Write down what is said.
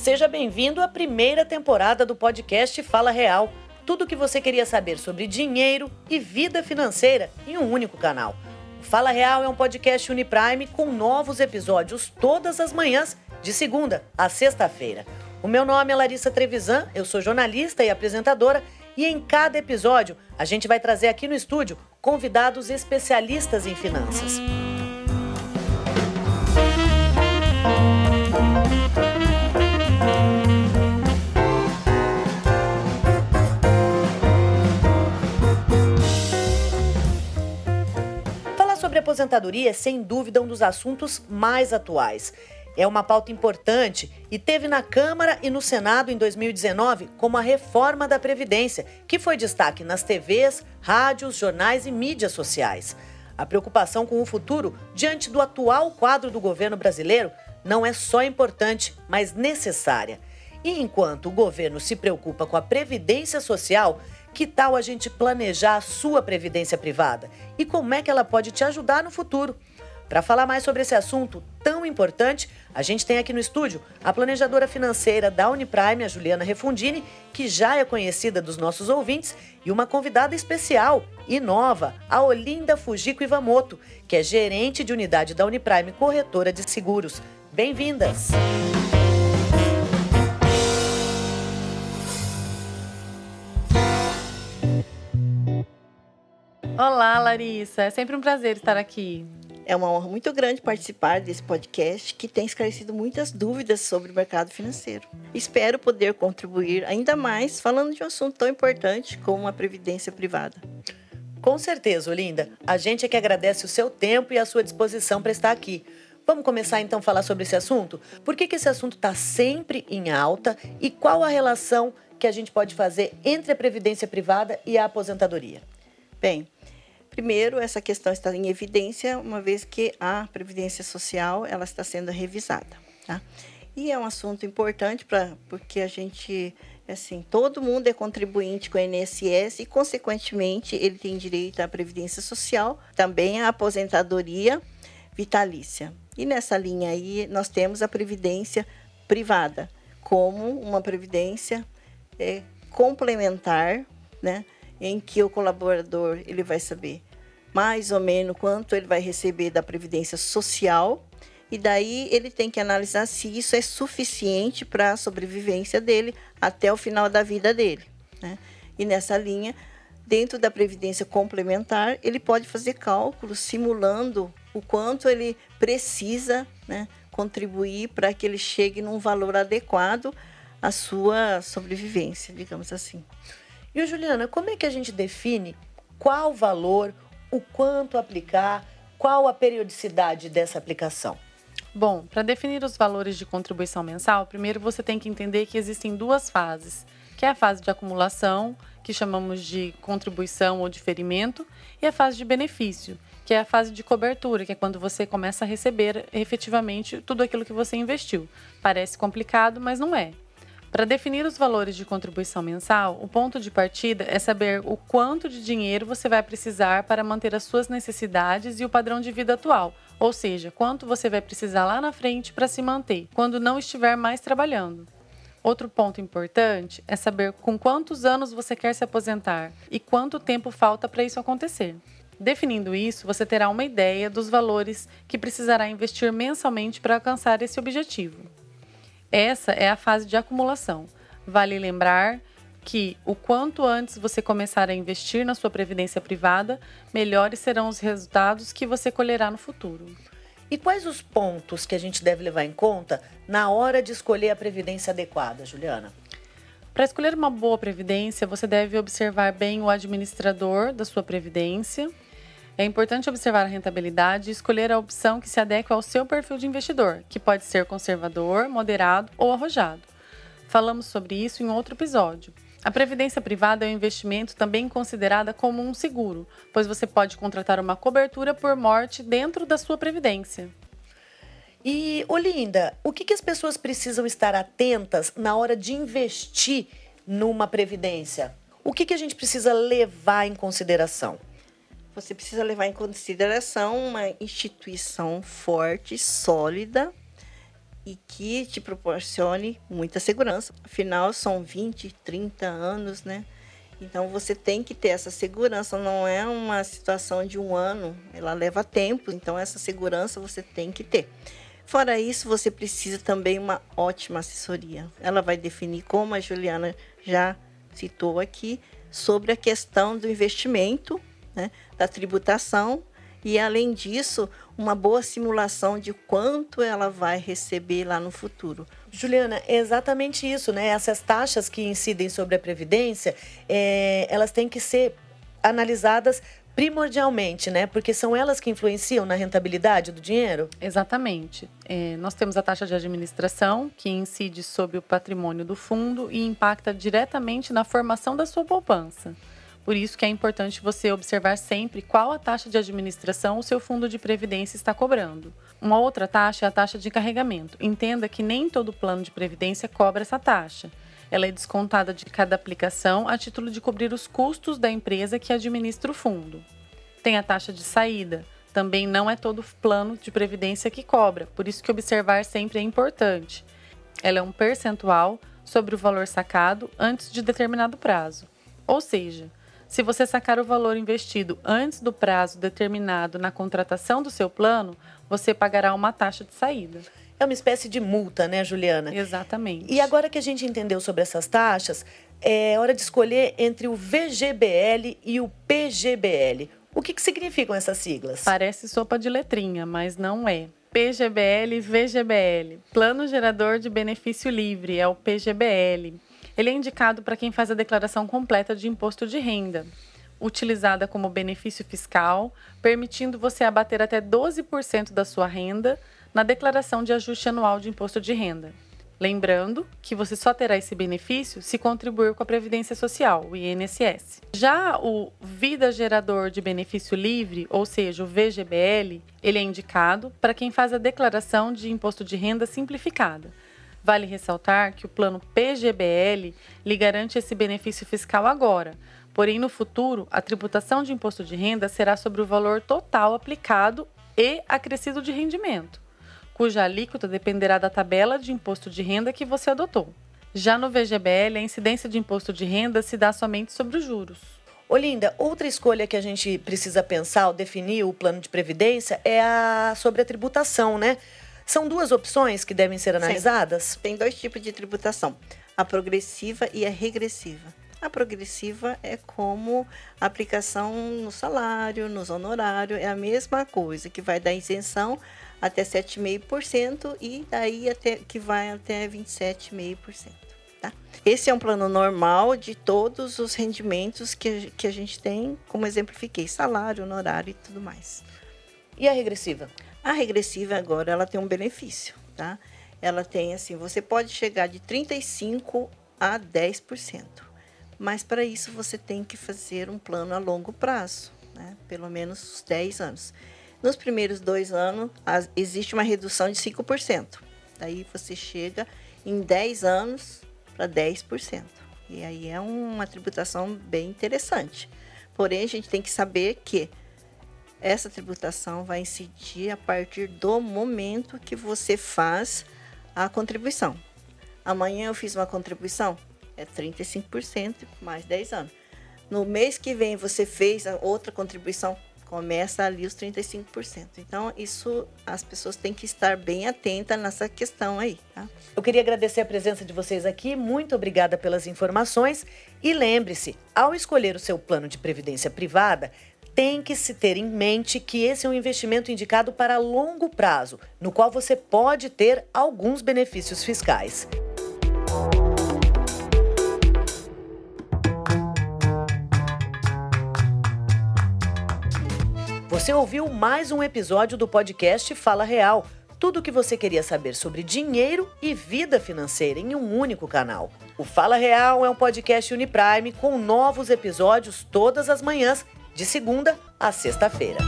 Seja bem-vindo à primeira temporada do podcast Fala Real. Tudo o que você queria saber sobre dinheiro e vida financeira em um único canal. O Fala Real é um podcast Uniprime com novos episódios todas as manhãs, de segunda a sexta-feira. O meu nome é Larissa Trevisan, eu sou jornalista e apresentadora e em cada episódio a gente vai trazer aqui no estúdio convidados especialistas em finanças. Aposentadoria é sem dúvida um dos assuntos mais atuais. É uma pauta importante e teve na Câmara e no Senado em 2019 como a reforma da Previdência, que foi destaque nas TVs, rádios, jornais e mídias sociais. A preocupação com o futuro diante do atual quadro do governo brasileiro não é só importante, mas necessária. E enquanto o governo se preocupa com a previdência social, que tal a gente planejar a sua previdência privada e como é que ela pode te ajudar no futuro? Para falar mais sobre esse assunto tão importante, a gente tem aqui no estúdio a planejadora financeira da Uniprime, a Juliana Refundini, que já é conhecida dos nossos ouvintes, e uma convidada especial e nova, a Olinda Fujiko Ivamoto, que é gerente de unidade da Uniprime Corretora de Seguros. Bem-vindas! Olá, Larissa. É sempre um prazer estar aqui. É uma honra muito grande participar desse podcast que tem esclarecido muitas dúvidas sobre o mercado financeiro. Espero poder contribuir ainda mais falando de um assunto tão importante como a previdência privada. Com certeza, Olinda. A gente é que agradece o seu tempo e a sua disposição para estar aqui. Vamos começar então a falar sobre esse assunto? Por que, que esse assunto está sempre em alta e qual a relação que a gente pode fazer entre a previdência privada e a aposentadoria? Bem, Primeiro, essa questão está em evidência, uma vez que a Previdência Social ela está sendo revisada. Tá? E é um assunto importante para porque a gente, assim, todo mundo é contribuinte com o INSS e, consequentemente, ele tem direito à Previdência Social, também à aposentadoria vitalícia. E nessa linha aí, nós temos a Previdência privada como uma previdência é, complementar, né? Em que o colaborador ele vai saber mais ou menos quanto ele vai receber da previdência social e daí ele tem que analisar se isso é suficiente para a sobrevivência dele até o final da vida dele. Né? E nessa linha, dentro da previdência complementar, ele pode fazer cálculos simulando o quanto ele precisa né, contribuir para que ele chegue num valor adequado à sua sobrevivência, digamos assim. E, Juliana, como é que a gente define qual valor, o quanto aplicar, qual a periodicidade dessa aplicação? Bom, para definir os valores de contribuição mensal, primeiro você tem que entender que existem duas fases, que é a fase de acumulação, que chamamos de contribuição ou diferimento, e a fase de benefício, que é a fase de cobertura, que é quando você começa a receber efetivamente tudo aquilo que você investiu. Parece complicado, mas não é. Para definir os valores de contribuição mensal, o ponto de partida é saber o quanto de dinheiro você vai precisar para manter as suas necessidades e o padrão de vida atual, ou seja, quanto você vai precisar lá na frente para se manter, quando não estiver mais trabalhando. Outro ponto importante é saber com quantos anos você quer se aposentar e quanto tempo falta para isso acontecer. Definindo isso, você terá uma ideia dos valores que precisará investir mensalmente para alcançar esse objetivo. Essa é a fase de acumulação. Vale lembrar que o quanto antes você começar a investir na sua previdência privada, melhores serão os resultados que você colherá no futuro. E quais os pontos que a gente deve levar em conta na hora de escolher a previdência adequada, Juliana? Para escolher uma boa previdência, você deve observar bem o administrador da sua previdência, é importante observar a rentabilidade e escolher a opção que se adequa ao seu perfil de investidor, que pode ser conservador, moderado ou arrojado. Falamos sobre isso em outro episódio. A previdência privada é um investimento também considerada como um seguro, pois você pode contratar uma cobertura por morte dentro da sua previdência. E, Olinda, o que, que as pessoas precisam estar atentas na hora de investir numa previdência? O que, que a gente precisa levar em consideração? Você precisa levar em consideração uma instituição forte, sólida e que te proporcione muita segurança. Afinal, são 20, 30 anos, né? Então você tem que ter essa segurança, não é uma situação de um ano, ela leva tempo, então essa segurança você tem que ter. Fora isso, você precisa também uma ótima assessoria. Ela vai definir, como a Juliana já citou aqui, sobre a questão do investimento, né, da tributação e, além disso, uma boa simulação de quanto ela vai receber lá no futuro. Juliana, é exatamente isso, né? Essas taxas que incidem sobre a Previdência, é, elas têm que ser analisadas primordialmente, né? Porque são elas que influenciam na rentabilidade do dinheiro? Exatamente. É, nós temos a taxa de administração, que incide sobre o patrimônio do fundo e impacta diretamente na formação da sua poupança. Por isso que é importante você observar sempre qual a taxa de administração o seu fundo de previdência está cobrando. Uma outra taxa é a taxa de carregamento. Entenda que nem todo plano de previdência cobra essa taxa. Ela é descontada de cada aplicação a título de cobrir os custos da empresa que administra o fundo. Tem a taxa de saída. Também não é todo plano de previdência que cobra, por isso que observar sempre é importante. Ela é um percentual sobre o valor sacado antes de determinado prazo. Ou seja, se você sacar o valor investido antes do prazo determinado na contratação do seu plano, você pagará uma taxa de saída. É uma espécie de multa, né, Juliana? Exatamente. E agora que a gente entendeu sobre essas taxas, é hora de escolher entre o VGBL e o PGBL. O que, que significam essas siglas? Parece sopa de letrinha, mas não é. PGBL e VGBL. Plano Gerador de Benefício Livre, é o PGBL. Ele é indicado para quem faz a declaração completa de imposto de renda, utilizada como benefício fiscal, permitindo você abater até 12% da sua renda na declaração de ajuste anual de imposto de renda. Lembrando que você só terá esse benefício se contribuir com a Previdência Social, o INSS. Já o Vida Gerador de Benefício Livre, ou seja, o VGBL, ele é indicado para quem faz a declaração de imposto de renda simplificada Vale ressaltar que o plano PGBL lhe garante esse benefício fiscal agora, porém no futuro a tributação de imposto de renda será sobre o valor total aplicado e acrescido de rendimento, cuja alíquota dependerá da tabela de imposto de renda que você adotou. Já no VGBL, a incidência de imposto de renda se dá somente sobre os juros. Olinda, outra escolha que a gente precisa pensar ao definir o plano de previdência é a sobre a tributação, né? São duas opções que devem ser analisadas? Sim. Tem dois tipos de tributação: a progressiva e a regressiva. A progressiva é como aplicação no salário, nos honorários, é a mesma coisa, que vai dar isenção até 7,5% e daí até que vai até 27,5%. Tá? Esse é um plano normal de todos os rendimentos que, que a gente tem, como exemplifiquei, salário, honorário e tudo mais. E a regressiva? A regressiva agora ela tem um benefício, tá? Ela tem assim, você pode chegar de 35 a 10%. Mas para isso você tem que fazer um plano a longo prazo, né? Pelo menos 10 anos. Nos primeiros dois anos, existe uma redução de 5%. Daí você chega em 10 anos para 10%. E aí é uma tributação bem interessante. Porém, a gente tem que saber que essa tributação vai incidir a partir do momento que você faz a contribuição. Amanhã eu fiz uma contribuição, é 35% mais 10 anos. No mês que vem você fez outra contribuição, começa ali os 35%. Então, isso as pessoas têm que estar bem atentas nessa questão aí. Tá? Eu queria agradecer a presença de vocês aqui, muito obrigada pelas informações. E lembre-se, ao escolher o seu plano de previdência privada, tem que se ter em mente que esse é um investimento indicado para longo prazo, no qual você pode ter alguns benefícios fiscais. Você ouviu mais um episódio do podcast Fala Real. Tudo o que você queria saber sobre dinheiro e vida financeira em um único canal. O Fala Real é um podcast Uniprime com novos episódios todas as manhãs de segunda a sexta-feira.